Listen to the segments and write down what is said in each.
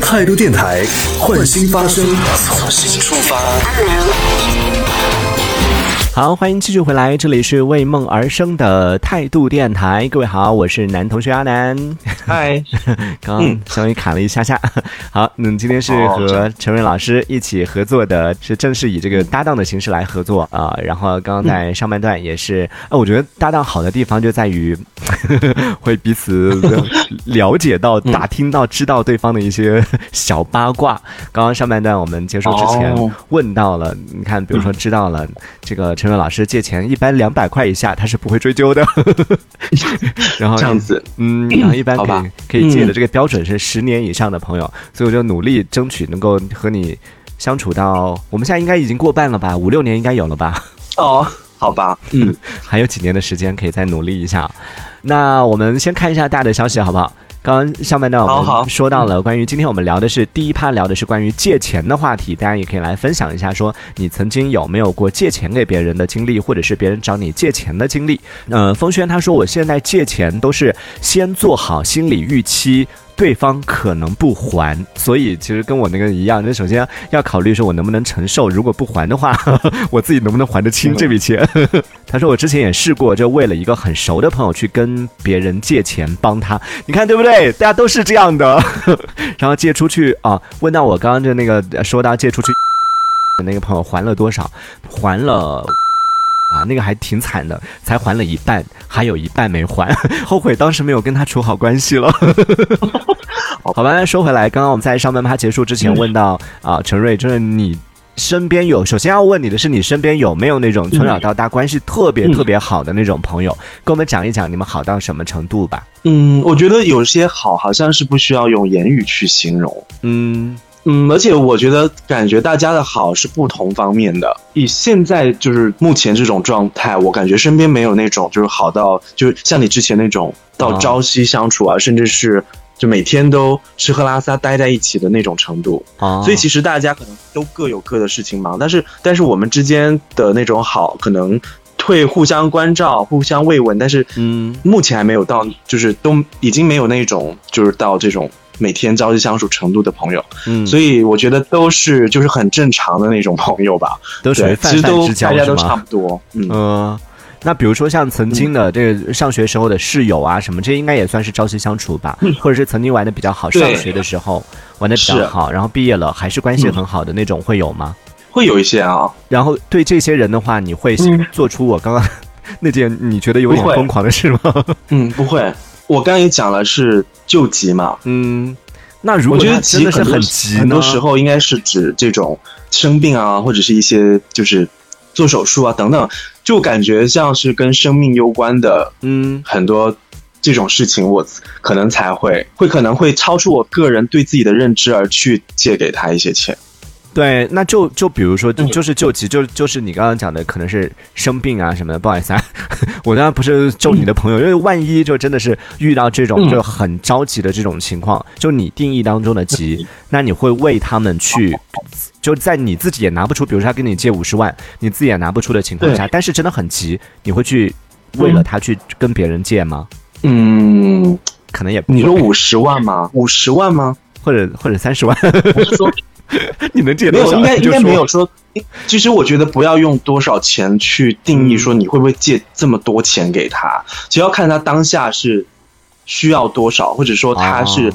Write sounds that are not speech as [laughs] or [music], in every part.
态度电台，换新发声，从新出发。好，欢迎继续回来，这里是为梦而生的态度电台。各位好，我是男同学阿南。嗨，[laughs] 刚刚稍微卡了一下下。[laughs] 好，嗯，今天是和陈瑞老师一起合作的，是正式以这个搭档的形式来合作啊。然后刚刚在上半段也是，呃，我觉得搭档好的地方就在于 [laughs] 会彼此了解到、打听到、知道对方的一些小八卦。刚刚上半段我们结束之前问到了，你看，比如说知道了这个。陈伟老师借钱一般两百块以下他是不会追究的，[laughs] 然后这样子，嗯，然后一般可以可以借的这个标准是十年以上的朋友，所以我就努力争取能够和你相处到我们现在应该已经过半了吧，五六年应该有了吧？哦，好吧，嗯，[laughs] 还有几年的时间可以再努力一下。那我们先看一下大的消息好不好？刚刚上半段我们说到了关于今天我们聊的是第一趴聊的是关于借钱的话题，大家也可以来分享一下，说你曾经有没有过借钱给别人的经历，或者是别人找你借钱的经历。呃，风轩他说我现在借钱都是先做好心理预期。对方可能不还，所以其实跟我那个一样。那首先要考虑说，我能不能承受？如果不还的话，[laughs] 我自己能不能还得清这笔钱？[laughs] 他说我之前也试过，就为了一个很熟的朋友去跟别人借钱帮他，你看对不对？大家都是这样的。[laughs] 然后借出去啊，问到我刚刚就那个说到借出去的那个朋友还了多少？还了。啊，那个还挺惨的，才还了一半，还有一半没还，后悔当时没有跟他处好关系了。好吧，说回来，刚刚我们在上半趴结束之前问到啊，陈瑞，就是你身边有，首先要问你的是，你身边有没有那种从小到大关系特别特别好的那种朋友？跟我们讲一讲你们好到什么程度吧。嗯，我觉得有些好，好像是不需要用言语去形容。嗯。嗯，而且我觉得，感觉大家的好是不同方面的。以现在就是目前这种状态，我感觉身边没有那种就是好到就是像你之前那种到朝夕相处啊，甚至是就每天都吃喝拉撒待在一起的那种程度啊。所以其实大家可能都各有各的事情忙，但是但是我们之间的那种好，可能会互相关照、互相慰问，但是嗯，目前还没有到，就是都已经没有那种就是到这种。每天朝夕相处程度的朋友，嗯，所以我觉得都是就是很正常的那种朋友吧，都属于泛泛之交大家都差不多，嗯。那比如说像曾经的这个上学时候的室友啊什么，这应该也算是朝夕相处吧，或者是曾经玩的比较好，上学的时候玩的比较好，然后毕业了还是关系很好的那种，会有吗？会有一些啊。然后对这些人的话，你会做出我刚刚 [laughs] 那件你觉得有点疯狂的事吗？[laughs] 嗯，不会。我刚刚也讲了是救急嘛，嗯，那如果我觉得急是很急，很多时候应该是指这种生病啊，或者是一些就是做手术啊等等，就感觉像是跟生命攸关的，嗯，很多这种事情，我可能才会会可能会超出我个人对自己的认知而去借给他一些钱。对，那就就比如说，就是救急，就就是你刚刚讲的，可能是生病啊什么的。不好意思啊，[laughs] 我当然不是救你的朋友，因为万一就真的是遇到这种就很着急的这种情况，就你定义当中的急，那你会为他们去，就在你自己也拿不出，比如说他跟你借五十万，你自己也拿不出的情况下，但是真的很急，你会去为了他去跟别人借吗？嗯，可能也你说五十万吗？五十万吗？或者或者三十万？[laughs] 你能借没有？应该应该没有说。其实我觉得不要用多少钱去定义说你会不会借这么多钱给他，只要看他当下是需要多少，或者说他是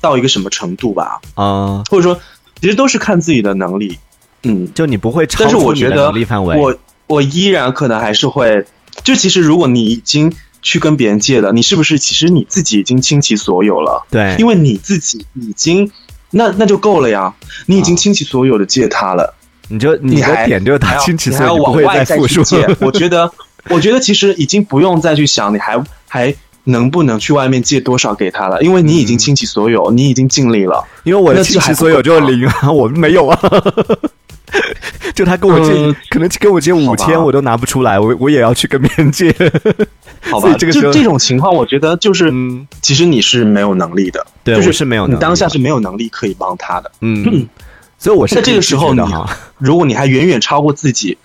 到一个什么程度吧。啊，或者说其实都是看自己的能力。嗯，就你不会超出你的能力范围。我我依然可能还是会。就其实如果你已经去跟别人借了，你是不是其实你自己已经倾其所有了？对，因为你自己已经。那那就够了呀！你已经倾其所有的借他了，你就你还点就他倾其所有，往外再去借。我觉得，我觉得其实已经不用再去想你还还能不能去外面借多少给他了，因为你已经倾其所有，你已经尽力了。因为我的倾其所有就是零啊，[laughs] 我没有啊。[laughs] 就他跟我借，可能跟我借五千，我都拿不出来，我我也要去跟别人借。[laughs] 好吧，这个就这种情况，我觉得就是，其实你是没有能力的，对，就是没有，你当下是没有能力可以帮他的。嗯，所以我是在这个时候呢，如果你还远远超过自己，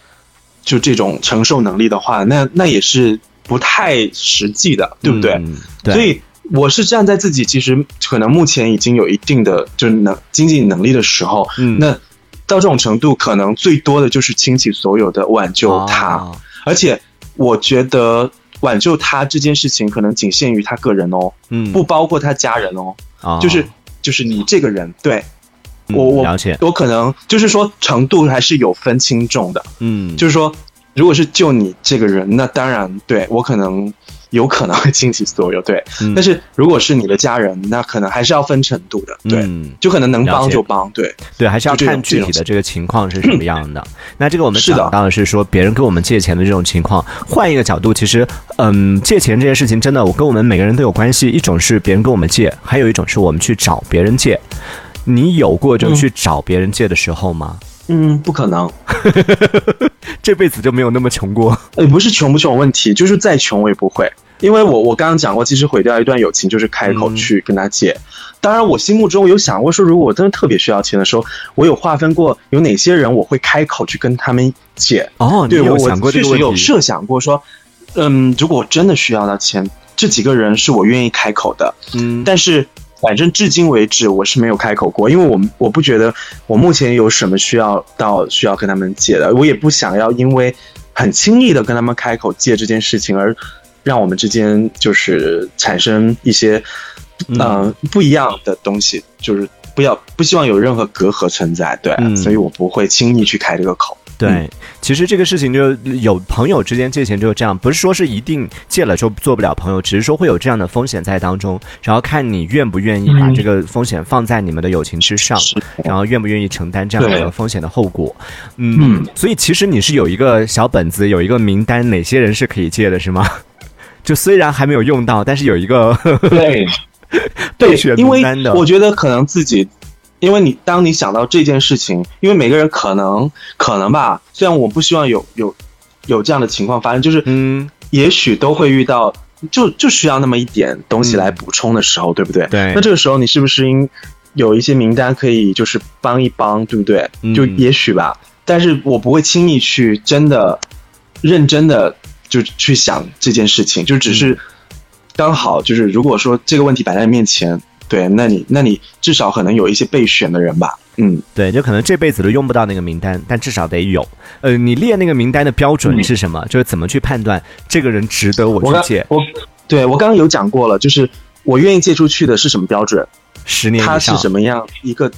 就这种承受能力的话，那那也是不太实际的，对不对？所以我是站在自己其实可能目前已经有一定的就是能经济能力的时候，嗯，那到这种程度，可能最多的就是倾其所有的挽救他，而且我觉得挽救他这件事情可能仅限于他个人哦，嗯，不包括他家人哦，啊，就是就是你这个人，对。我我了解，我可能就是说程度还是有分轻重的，嗯，就是说如果是就你这个人，那当然对我可能。有可能会倾其所有，对。但是如果是你的家人，那可能还是要分程度的，对。就可能能帮就帮，对。对，还是要看具体的这个情况是什么样的。[clears throat] 那这个我们讲到的是说，别人跟我们借钱的这种情况。换一个角度，其实，嗯，借钱这件事情真的，我跟我们每个人都有关系。一种是别人跟我们借，还有一种是我们去找别人借。你有过就去找别人借的时候吗？嗯，不可能，[laughs] 这辈子就没有那么穷过。也不是穷不穷问题，就是再穷我也不会，因为我我刚刚讲过，其实毁掉一段友情就是开口去跟他借。当然，我心目中有想过说，如果我真的特别需要钱的时候，我有划分过有哪些人我会开口去跟他们借。哦，对我想过确实有设想过说，嗯，如果我真的需要到钱，这几个人是我愿意开口的。嗯，但是。反正至今为止，我是没有开口过，因为我我不觉得我目前有什么需要到需要跟他们借的，我也不想要因为很轻易的跟他们开口借这件事情而让我们之间就是产生一些嗯。不一样的东西，就是不要不希望有任何隔阂存在，对，所以我不会轻易去开这个口。对，其实这个事情就有朋友之间借钱就是这样，不是说是一定借了就做不了朋友，只是说会有这样的风险在当中，然后看你愿不愿意把这个风险放在你们的友情之上，然后愿不愿意承担这样的风险的后果。嗯，所以其实你是有一个小本子，有一个名单，哪些人是可以借的，是吗？[laughs] 就虽然还没有用到，但是有一个对 [laughs] 对选名单的，我觉得可能自己。因为你当你想到这件事情，因为每个人可能可能吧，虽然我不希望有有有这样的情况发生，就是嗯，也许都会遇到，就就需要那么一点东西来补充的时候，对不对？对。那这个时候你是不是应有一些名单可以就是帮一帮，对不对？就也许吧，但是我不会轻易去真的认真的就去想这件事情，就只是刚好就是如果说这个问题摆在面前。对，那你那你至少可能有一些备选的人吧，嗯，对，就可能这辈子都用不到那个名单，但至少得有。呃，你列那个名单的标准是什么？就是怎么去判断这个人值得我去借？我，对我刚刚有讲过了，就是我愿意借出去的是什么标准？十年他是什么样一个？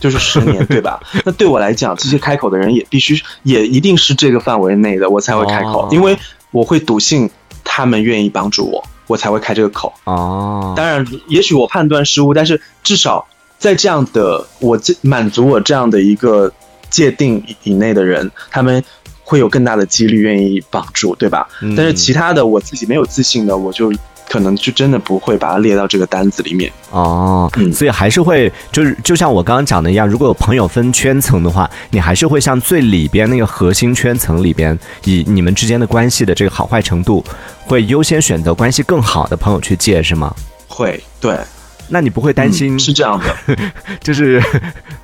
就是十年，对吧？[laughs] 那对我来讲，这些开口的人也必须也一定是这个范围内的，我才会开口，因为我会笃信他们愿意帮助我。我才会开这个口哦。当然，也许我判断失误，但是至少在这样的我这满足我这样的一个界定以内的人，他们会有更大的几率愿意帮助，对吧？但是其他的我自己没有自信的，我就。可能就真的不会把它列到这个单子里面哦，嗯所以还是会就是就像我刚刚讲的一样，如果有朋友分圈层的话，你还是会像最里边那个核心圈层里边，以你们之间的关系的这个好坏程度，会优先选择关系更好的朋友去借，是吗？会，对。那你不会担心是这样的，[laughs] 就是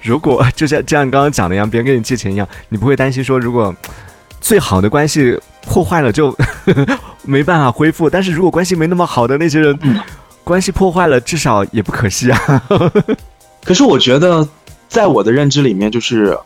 如果就像就像刚刚讲的一样，别人跟你借钱一样，你不会担心说如果最好的关系。破坏了就 [laughs] 没办法恢复，但是如果关系没那么好的那些人，关系破坏了至少也不可惜啊。[laughs] 可是我觉得，在我的认知里面，就是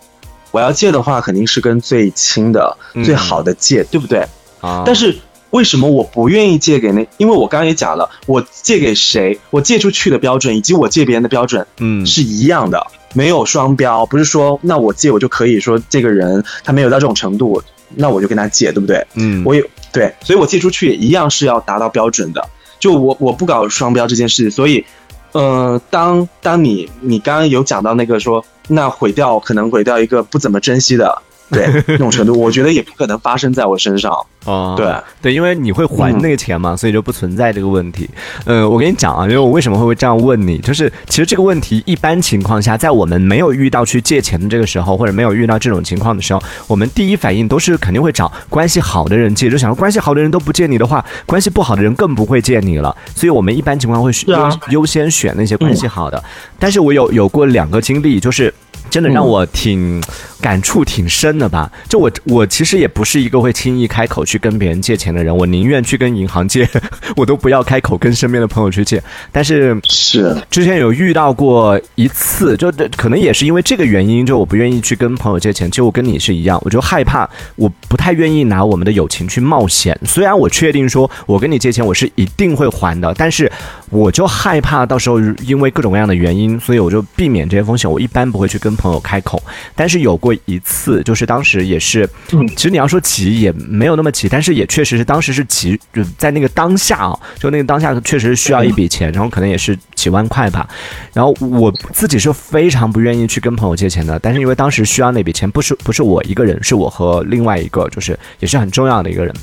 我要借的话，肯定是跟最亲的、最好的借，对不对？啊。但是为什么我不愿意借给那？因为我刚刚也讲了，我借给谁，我借出去的标准以及我借别人的标准，嗯，是一样的，没有双标。不是说那我借我就可以说这个人他没有到这种程度。那我就跟他借，对不对？嗯，我也对，所以我借出去也一样是要达到标准的。就我我不搞双标这件事，所以，呃，当当你你刚刚有讲到那个说，那毁掉可能毁掉一个不怎么珍惜的。[laughs] 对，那种程度，我觉得也不可能发生在我身上。[laughs] 哦，对对，因为你会还那个钱嘛，所以就不存在这个问题。呃，我跟你讲啊，因为我为什么会这样问你，就是其实这个问题一般情况下，在我们没有遇到去借钱的这个时候，或者没有遇到这种情况的时候，我们第一反应都是肯定会找关系好的人借，就想说关系好的人都不借你的话，关系不好的人更不会借你了。所以我们一般情况会优优先选那些关系好的。但是我有有过两个经历，就是。真的让我挺感触挺深的吧？就我我其实也不是一个会轻易开口去跟别人借钱的人，我宁愿去跟银行借，[laughs] 我都不要开口跟身边的朋友去借。但是是之前有遇到过一次，就可能也是因为这个原因，就我不愿意去跟朋友借钱。其实我跟你是一样，我就害怕，我不太愿意拿我们的友情去冒险。虽然我确定说我跟你借钱我是一定会还的，但是我就害怕到时候因为各种各样的原因，所以我就避免这些风险。我一般不会去跟。朋友开口，但是有过一次，就是当时也是，其实你要说急也没有那么急，但是也确实是当时是急，就在那个当下啊，就那个当下确实需要一笔钱，然后可能也是几万块吧，然后我自己是非常不愿意去跟朋友借钱的，但是因为当时需要那笔钱，不是不是我一个人，是我和另外一个就是也是很重要的一个人。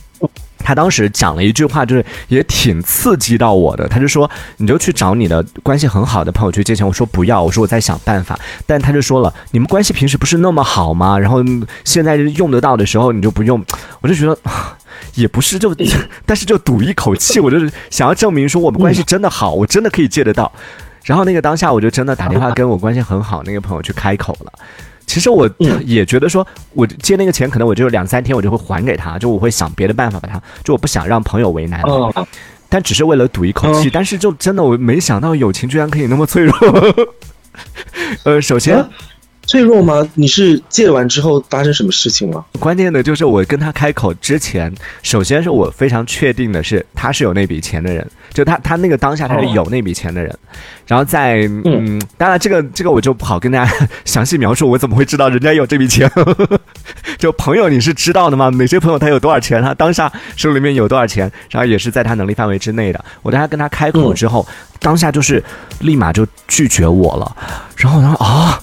他当时讲了一句话，就是也挺刺激到我的。他就说：“你就去找你的关系很好的朋友去借钱。”我说：“不要。”我说：“我在想办法。”但他就说了：“你们关系平时不是那么好吗？然后现在用得到的时候你就不用。[laughs] ”我就觉得也不是，就 [laughs] 但是就赌一口气，我就是想要证明说我们关系真的好，我真的可以借得到。然后那个当下，我就真的打电话跟我关系很好那个朋友去开口了。其实我也觉得说，我借那个钱，可能我就两三天我就会还给他，就我会想别的办法把他，就我不想让朋友为难，但只是为了赌一口气。但是就真的我没想到友情居然可以那么脆弱。呃，首先。脆弱吗？你是借完之后发生什么事情了？关键的就是我跟他开口之前，首先是我非常确定的是他是有那笔钱的人，就他他那个当下他是有那笔钱的人，然后在嗯，当然这个这个我就不好跟大家详细描述，我怎么会知道人家有这笔钱？[laughs] 就朋友你是知道的吗？哪些朋友他有多少钱？他当下手里面有多少钱？然后也是在他能力范围之内的。我当他跟他开口之后，当下就是立马就拒绝我了，然后然后啊。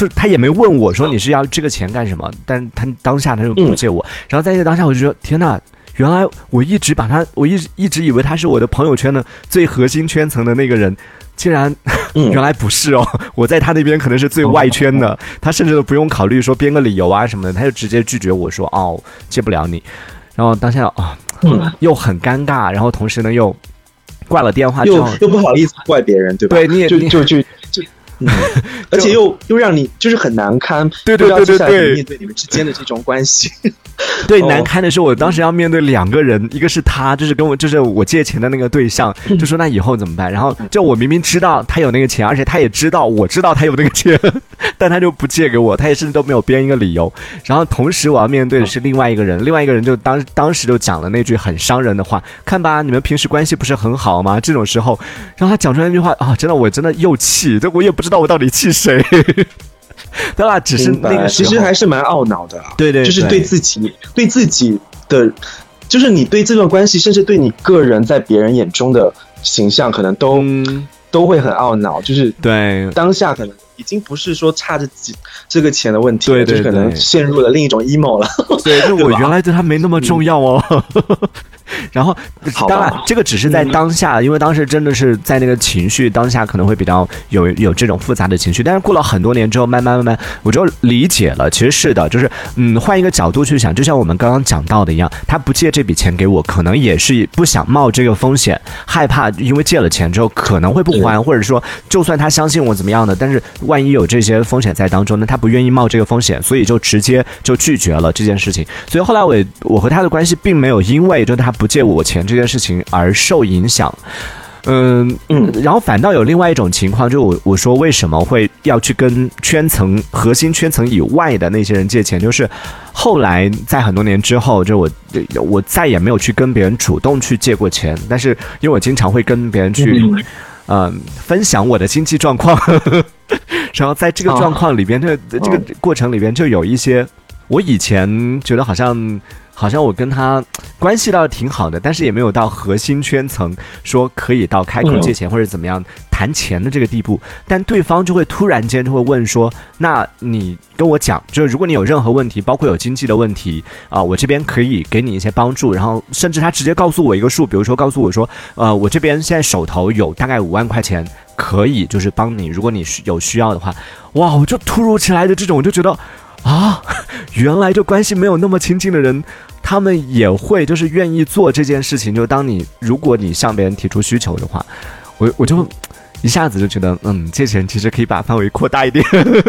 就是他也没问我说你是要这个钱干什么，但他当下他就不借我，然后在这个当下我就说天哪，原来我一直把他，我一直一直以为他是我的朋友圈的最核心圈层的那个人，竟然 [laughs] 原来不是哦，我在他那边可能是最外圈的，他甚至都不用考虑说编个理由啊什么的，他就直接拒绝我说哦借不了你，然后当下啊又很尴尬，然后同时呢又挂了电话，又又不好意思怪别人对吧？对，你也就就就就。[laughs] 而且又又让你就是很难堪，对对对对对，面对你们之间的这种关系，[laughs] 对难堪的是，我当时要面对两个人，一个是他，就是跟我就是我借钱的那个对象，就说那以后怎么办？然后就我明明知道他有那个钱，而且他也知道我知道他有那个钱，[laughs] 但他就不借给我，他也甚至都没有编一个理由。然后同时我要面对的是另外一个人，另外一个人就当当时就讲了那句很伤人的话，看吧，你们平时关系不是很好吗？这种时候，然后他讲出来那句话啊，真的我真的又气，这我也不知道我到底气谁。[laughs] 对吧？只是那个，其实还是蛮懊恼的。对对，就是对自己，对自己的，就是你对这段关系，甚至对你个人在别人眼中的形象，可能都都会很懊恼。就是对当下，可能已经不是说差这几这个钱的问题，对对，可能陷入了另一种 emo 了。对，就我 [laughs] 原来对他没那么重要哦。[laughs] 然后，当然，这个只是在当下，因为当时真的是在那个情绪当下，可能会比较有有这种复杂的情绪。但是过了很多年之后，慢慢慢慢，我就理解了。其实是的，就是嗯，换一个角度去想，就像我们刚刚讲到的一样，他不借这笔钱给我，可能也是不想冒这个风险，害怕因为借了钱之后可能会不还，或者说就算他相信我怎么样的，但是万一有这些风险在当中，那他不愿意冒这个风险，所以就直接就拒绝了这件事情。所以后来我我和他的关系并没有因为就他。不借我钱这件事情而受影响，嗯嗯，然后反倒有另外一种情况，就我我说为什么会要去跟圈层核心圈层以外的那些人借钱，就是后来在很多年之后，就我我再也没有去跟别人主动去借过钱，但是因为我经常会跟别人去嗯。分享我的经济状况，[laughs] 然后在这个状况里边，这这个过程里边就有一些我以前觉得好像。好像我跟他关系倒挺好的，但是也没有到核心圈层，说可以到开口借钱或者怎么样谈钱的这个地步。但对方就会突然间就会问说：“那你跟我讲，就是如果你有任何问题，包括有经济的问题啊，我这边可以给你一些帮助。然后甚至他直接告诉我一个数，比如说告诉我说，呃，我这边现在手头有大概五万块钱，可以就是帮你，如果你需有需要的话，哇，我就突如其来的这种，我就觉得啊，原来这关系没有那么亲近的人。他们也会就是愿意做这件事情，就当你如果你向别人提出需求的话，我我就一下子就觉得，嗯，借钱其实可以把范围扩大一点。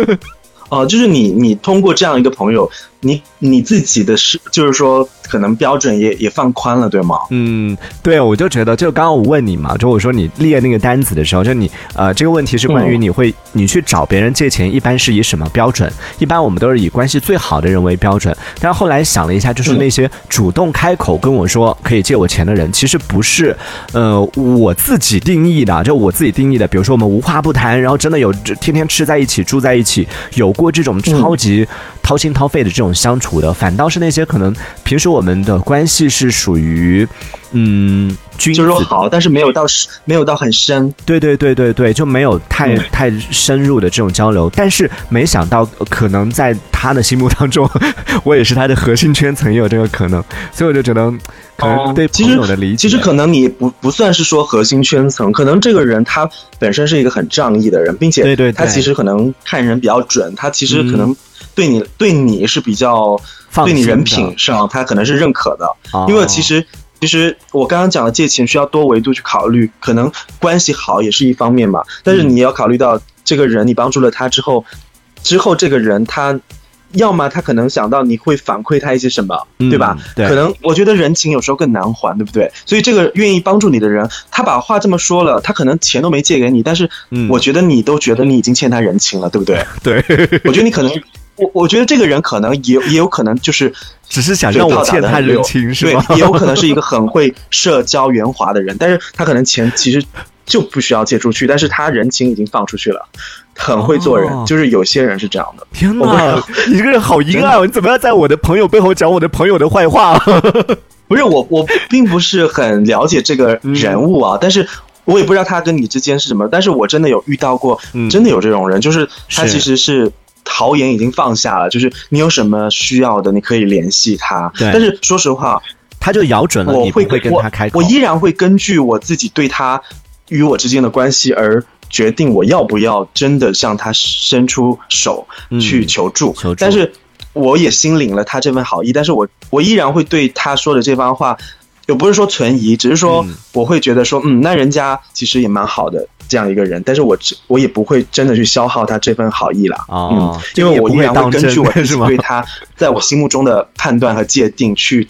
[laughs] 哦，就是你，你通过这样一个朋友，你你自己的是，就是说，可能标准也也放宽了，对吗？嗯，对，我就觉得，就刚刚我问你嘛，就我说你列那个单子的时候，就你呃，这个问题是关于你会你去找别人借钱，一般是以什么标准？一般我们都是以关系最好的人为标准。但是后来想了一下，就是那些主动开口跟我说可以借我钱的人，其实不是呃我自己定义的，就我自己定义的。比如说我们无话不谈，然后真的有天天吃在一起，住在一起，有。过这种超级掏心掏肺的这种相处的，反倒是那些可能平时我们的关系是属于，嗯。就是说好，但是没有到没有到很深，对对对对对，就没有太太深入的这种交流。但是没想到，可能在他的心目当中，[laughs] 我也是他的核心圈层，也有这个可能。所以我就觉得，可能对朋友的理解，其实可能你不不算是说核心圈层，可能这个人他本身是一个很仗义的人，并且对对，他其实可能看人比较准，他其实可能对你对你是比较对你人品上，他可能是认可的，因为其实。其实我刚刚讲的借钱需要多维度去考虑，可能关系好也是一方面嘛。但是你要考虑到这个人，你帮助了他之后，之后这个人他，要么他可能想到你会反馈他一些什么，对吧？可能我觉得人情有时候更难还，对不对？所以这个愿意帮助你的人，他把话这么说了，他可能钱都没借给你，但是我觉得你都觉得你已经欠他人情了，对不对？[laughs] 对，我觉得你可能。我我觉得这个人可能也也有可能就是只是想让我欠他人情，是吧？对，也有可能是一个很会社交圆滑的人，但是他可能钱其实就不需要借出去，但是他人情已经放出去了，很会做人，就是有些人是这样的。天哪，你这个人好阴暗！你怎么要在我的朋友背后讲我的朋友的坏话？不是我，我并不是很了解这个人物啊，但是我也不知道他跟你之间是什么，但是我真的有遇到过，真的有这种人，就是他其实是。豪言已经放下了，就是你有什么需要的，你可以联系他。但是说实话，他就咬准了，我会跟他开口。我依然会根据我自己对他与我之间的关系而决定我要不要真的向他伸出手去求助。但是我也心领了他这份好意，但是我我依然会对他说的这番话，也不是说存疑，只是说我会觉得说，嗯，那人家其实也蛮好的。这样一个人，但是我我也不会真的去消耗他这份好意了，嗯，因为我依然会根据我对他在我心目中的判断和界定去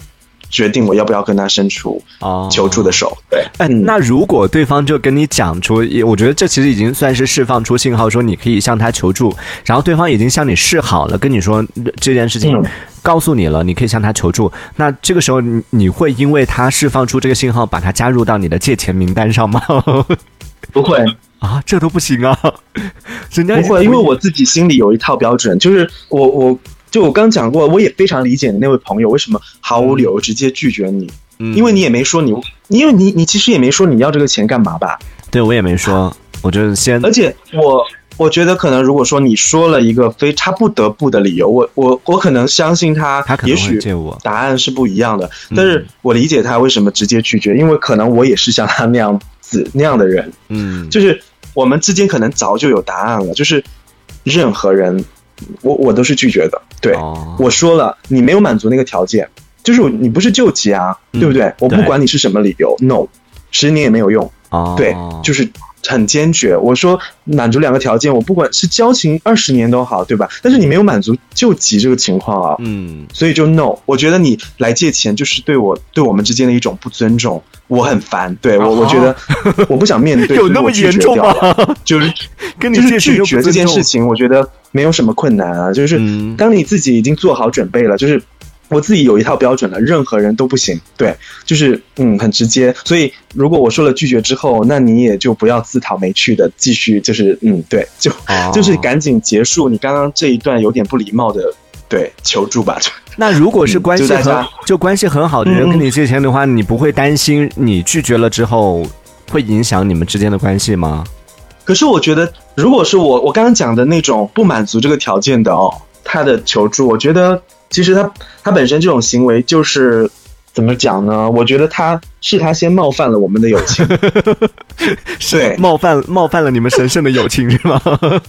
决定我要不要跟他伸出求助的手。对，哎，那如果对方就跟你讲出，我觉得这其实已经算是释放出信号，说你可以向他求助，然后对方已经向你示好了，跟你说这件事情告诉你了，你可以向他求助。那这个时候你你会因为他释放出这个信号，把他加入到你的借钱名单上吗？不会。啊，这都不行啊！[laughs] 人家不会，因为我自己心里有一套标准，就是我我就我刚讲过，我也非常理解你那位朋友为什么毫无理由直接拒绝你，因为你也没说你，因为你你其实也没说你要这个钱干嘛吧？对我也没说，我就先，而且我我觉得可能如果说你说了一个非他不得不的理由，我我我可能相信他，他也许答案是不一样的，但是我理解他为什么直接拒绝，因为可能我也是像他那样。那样的人，嗯，就是我们之间可能早就有答案了，就是任何人，我我都是拒绝的。对，我说了，你没有满足那个条件，就是你不是救急啊，对不对？我不管你是什么理由，no，十年也没有用。对，就是。很坚决，我说满足两个条件，我不管是交情二十年都好，对吧？但是你没有满足救急这个情况啊，嗯，所以就 no。我觉得你来借钱就是对我对我们之间的一种不尊重，我很烦。对我，我觉得 [laughs] 我不想面对，有那么严重吗？就是 [laughs] 跟你就是拒绝这件事情，我觉得没有什么困难啊。就是当你自己已经做好准备了，就是。我自己有一套标准了，任何人都不行。对，就是嗯，很直接。所以如果我说了拒绝之后，那你也就不要自讨没趣的继续，就是嗯，对，就就是赶紧结束你刚刚这一段有点不礼貌的对求助吧。[laughs] 那如果是关系很就关系很好的人跟你借钱的话，你不会担心你拒绝了之后会影响你们之间的关系吗？可是我觉得，如果是我我刚刚讲的那种不满足这个条件的哦，他的求助，我觉得。其实他他本身这种行为就是怎么讲呢？我觉得他是他先冒犯了我们的友情，[laughs] 是，冒犯冒犯了你们神圣的友情是吗？[laughs]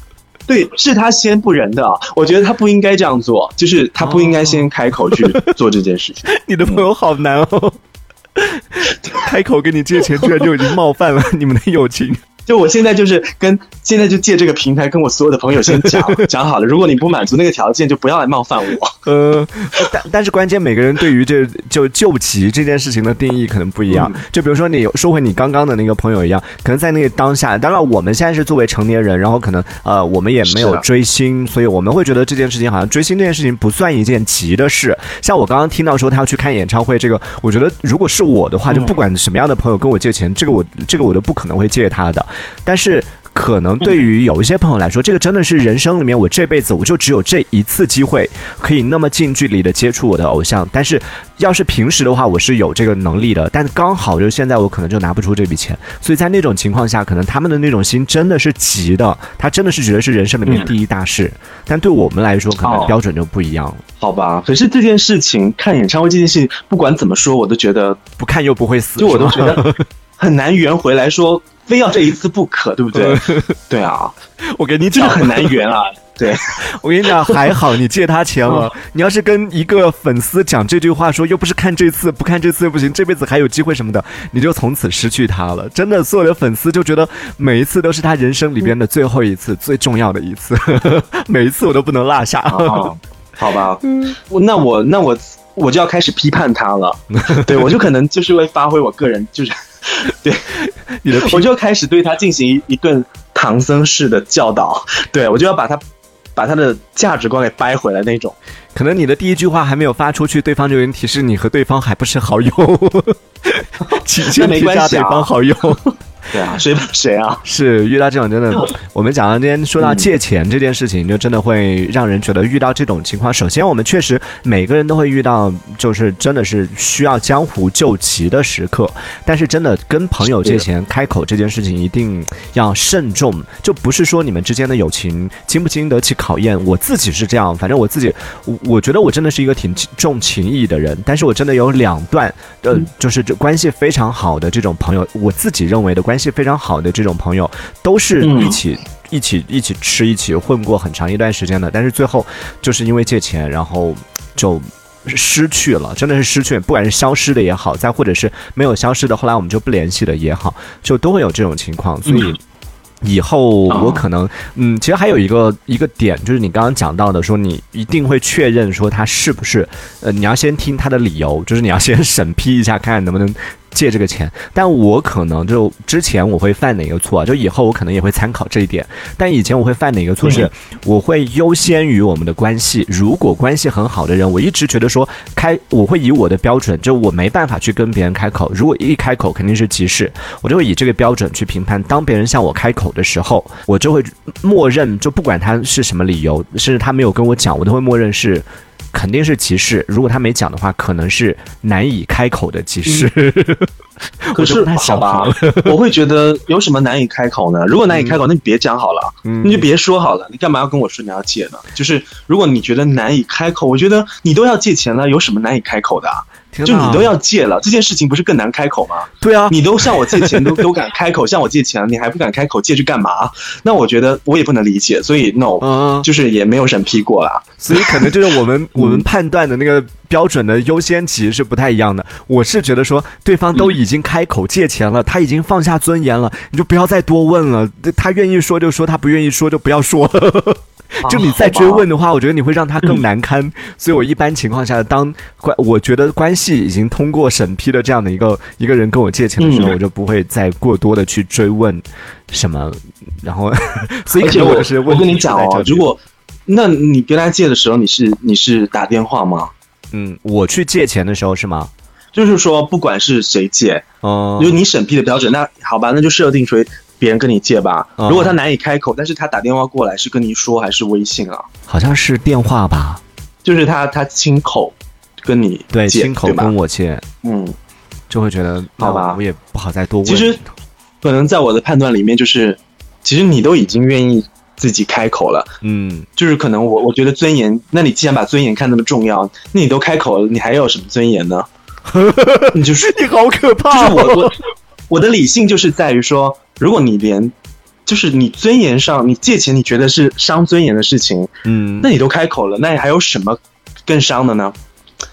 对，是他先不仁的。我觉得他不应该这样做，就是他不应该先开口去做这件事情。[laughs] 你的朋友好难哦，开口跟你借钱，居然就已经冒犯了你们的友情。就我现在就是跟现在就借这个平台跟我所有的朋友先讲讲好了，如果你不满足那个条件，就不要来冒犯我。[laughs] 呃，但但是关键每个人对于这就救急这件事情的定义可能不一样。就比如说你说回你刚刚的那个朋友一样，可能在那个当下，当然我们现在是作为成年人，然后可能呃我们也没有追星，所以我们会觉得这件事情好像追星这件事情不算一件急的事。像我刚刚听到说他要去看演唱会，这个我觉得如果是我的话，就不管什么样的朋友跟我借钱，这个我这个我都不可能会借他的。但是，可能对于有一些朋友来说，这个真的是人生里面我这辈子我就只有这一次机会，可以那么近距离的接触我的偶像。但是，要是平时的话，我是有这个能力的。但刚好就是现在，我可能就拿不出这笔钱。所以在那种情况下，可能他们的那种心真的是急的，他真的是觉得是人生里面第一大事。但对我们来说，可能标准就不一样了。好吧，可是这件事情，看演唱会这件事情，不管怎么说，我都觉得 [laughs] 不看又不会死，就我都觉得 [laughs] 很难圆回来说。非要这一次不可，对不对？[laughs] 对啊，我给你讲很难圆啊。对，[laughs] 我跟你讲，还好你借他钱了。你要是跟一个粉丝讲这句话，说又不是看这次，不看这次又不行，这辈子还有机会什么的，你就从此失去他了。真的，所有的粉丝就觉得每一次都是他人生里边的最后一次，最重要的一次，[laughs] 每一次我都不能落下。好吧，嗯那我那我我就要开始批判他了。对我就可能就是会发挥我个人就是。[laughs] 对，你的我就开始对他进行一一顿唐僧式的教导，对我就要把他把他的价值观给掰回来那种。可能你的第一句话还没有发出去，对方就已经提示你和对方还不是好友，[laughs] 请先添加对方好友。对啊，[laughs] 谁怕谁啊？是遇到这种真的，[laughs] 我们讲到今天说到借钱这件事情，就真的会让人觉得遇到这种情况。首先，我们确实每个人都会遇到，就是真的是需要江湖救急的时刻。但是，真的跟朋友借钱开口这件事情一定要慎重，就不是说你们之间的友情经不经得起考验。我自己是这样，反正我自己，我我觉得我真的是一个挺重情义的人。但是我真的有两段，呃，就是这关系非常好的这种朋友，我自己认为的关。关系非常好的这种朋友，都是一起一起一起吃、一起混过很长一段时间的，但是最后就是因为借钱，然后就失去了，真的是失去，不管是消失的也好，再或者是没有消失的，后来我们就不联系的也好，就都会有这种情况，所以。以后我可能，嗯，其实还有一个一个点，就是你刚刚讲到的，说你一定会确认说他是不是，呃，你要先听他的理由，就是你要先审批一下，看看能不能。借这个钱，但我可能就之前我会犯哪个错，啊就以后我可能也会参考这一点。但以前我会犯哪个错是，我会优先于我们的关系。如果关系很好的人，我一直觉得说开，我会以我的标准，就我没办法去跟别人开口。如果一开口肯定是急事，我就会以这个标准去评判。当别人向我开口的时候，我就会默认，就不管他是什么理由，甚至他没有跟我讲，我都会默认是。肯定是歧视。如果他没讲的话，可能是难以开口的歧视。[laughs] 可是好吧，我会觉得有什么难以开口呢？如果难以开口，那你别讲好了，你就别说好了。你干嘛要跟我说你要借呢？就是如果你觉得难以开口，我觉得你都要借钱了，有什么难以开口的？就你都要借了，这件事情不是更难开口吗？对啊，你都向我借钱，都都敢开口向我借钱，你还不敢开口借去干嘛？那我觉得我也不能理解，所以 no，就是也没有审批过啦。所以可能就是我们我们判断的那个标准的优先级是不太一样的。我是觉得说，对方都已经开口借钱了，他已经放下尊严了，你就不要再多问了。他愿意说就说，他不愿意说就不要说。就你再追问的话，我觉得你会让他更难堪。[laughs] 所以我一般情况下，当关我觉得关系已经通过审批的这样的一个一个人跟我借钱的时候，我就不会再过多的去追问什么。然后，所以我就是我跟你讲哦，如果那你跟他借的时候，你是你是打电话吗？嗯，我去借钱的时候是吗？就是说，不管是谁借，哦，因为你审批的标准，那好吧，那就设定为。别人跟你借吧，如果他难以开口，但是他打电话过来是跟你说还是微信啊？好像是电话吧，就是他他亲口跟你对亲口跟我借，嗯，就会觉得好吧，我也不好再多问。其实可能在我的判断里面，就是其实你都已经愿意自己开口了，嗯，就是可能我我觉得尊严，那你既然把尊严看那么重要，那你都开口了，你还有什么尊严呢？[laughs] 你就是你好可怕，就是我我我的理性就是在于说。如果你连，就是你尊严上，你借钱你觉得是伤尊严的事情，嗯，那你都开口了，那你还有什么更伤的呢？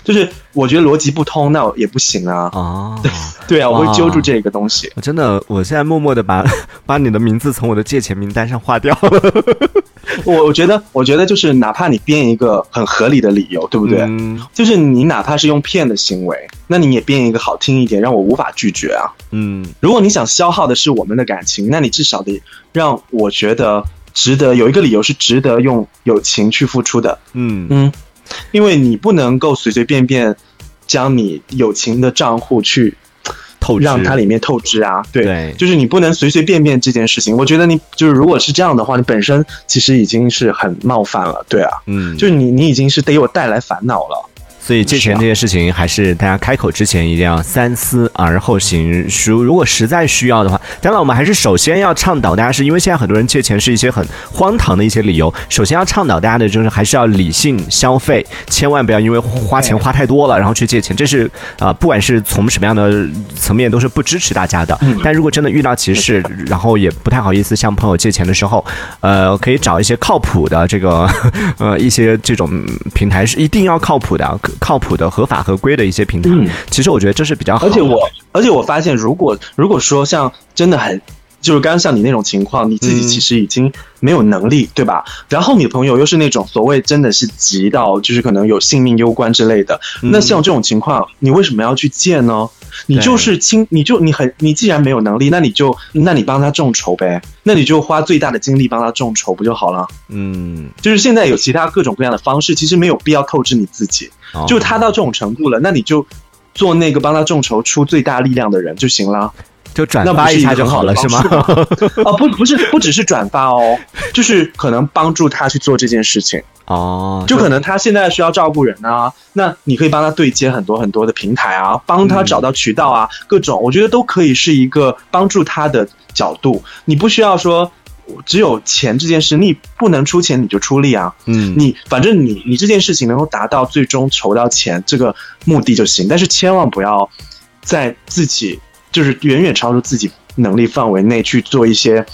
就是我觉得逻辑不通，那也不行啊。[laughs] 啊，对啊，我会揪住这个东西。我真的，我现在默默的把 [laughs] 把你的名字从我的借钱名单上划掉了。[laughs] 我我觉得，我觉得就是哪怕你编一个很合理的理由，对不对？嗯。就是你哪怕是用骗的行为，那你也编一个好听一点，让我无法拒绝啊。嗯。如果你想消耗的是我们的感情，那你至少得让我觉得值得，有一个理由是值得用友情去付出的。嗯嗯。因为你不能够随随便便将你友情的账户去透让它里面透支啊，对，就是你不能随随便便这件事情。我觉得你就是如果是这样的话，你本身其实已经是很冒犯了，对啊，嗯，就是你你已经是得给我带来烦恼了。所以借钱这件事情，还是大家开口之前一定要三思而后行。如如果实在需要的话，当然我们还是首先要倡导大家，是因为现在很多人借钱是一些很荒唐的一些理由。首先要倡导大家的就是还是要理性消费，千万不要因为花钱花太多了然后去借钱。这是啊，不管是从什么样的层面都是不支持大家的。但如果真的遇到歧视，然后也不太好意思向朋友借钱的时候，呃，可以找一些靠谱的这个 [laughs] 呃一些这种平台是一定要靠谱的。靠谱的、合法合规的一些平台，其实我觉得这是比较好。而且我，而且我发现，如果如果说像真的很，就是刚刚像你那种情况，你自己其实已经没有能力，对吧？然后你的朋友又是那种所谓真的是急到，就是可能有性命攸关之类的，那像这种情况，你为什么要去借呢？你就是亲，你就你很，你既然没有能力，那你就，那你帮他众筹呗，那你就花最大的精力帮他众筹不就好了？嗯，就是现在有其他各种各样的方式，其实没有必要透支你自己。就他到这种程度了，那你就做那个帮他众筹出最大力量的人就行了，就转发一下就好了，是吗？[laughs] 哦，不，不是，不只是转发哦，就是可能帮助他去做这件事情哦。就可能他现在需要照顾人啊，那你可以帮他对接很多很多的平台啊，帮他找到渠道啊，各种，我觉得都可以是一个帮助他的角度。你不需要说。只有钱这件事，你不能出钱你就出力啊。嗯，你反正你你这件事情能够达到最终筹到钱这个目的就行，但是千万不要在自己就是远远超出自己能力范围内去做一些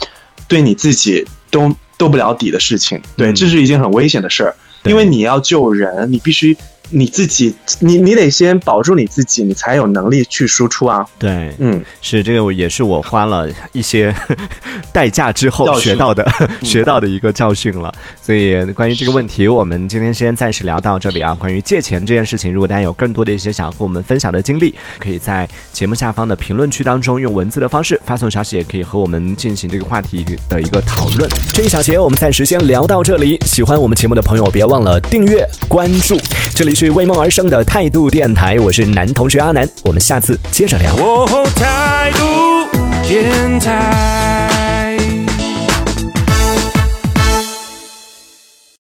对你自己都斗不了底的事情。对，这是一件很危险的事儿，因为你要救人，你必须。你自己，你你得先保住你自己，你才有能力去输出啊。对，嗯，是这个，也是我花了一些 [laughs] 代价之后学到的，[laughs] 学到的一个教训了。所以关于这个问题，我们今天先暂时聊到这里啊。关于借钱这件事情，如果大家有更多的一些想和我们分享的经历，可以在节目下方的评论区当中用文字的方式发送消息，也可以和我们进行这个话题的一个讨论。这一小节我们暂时先聊到这里。喜欢我们节目的朋友，别忘了订阅关注。这里。是为梦而生的态度电台，我是男同学阿南，我们下次接着聊。态度电台。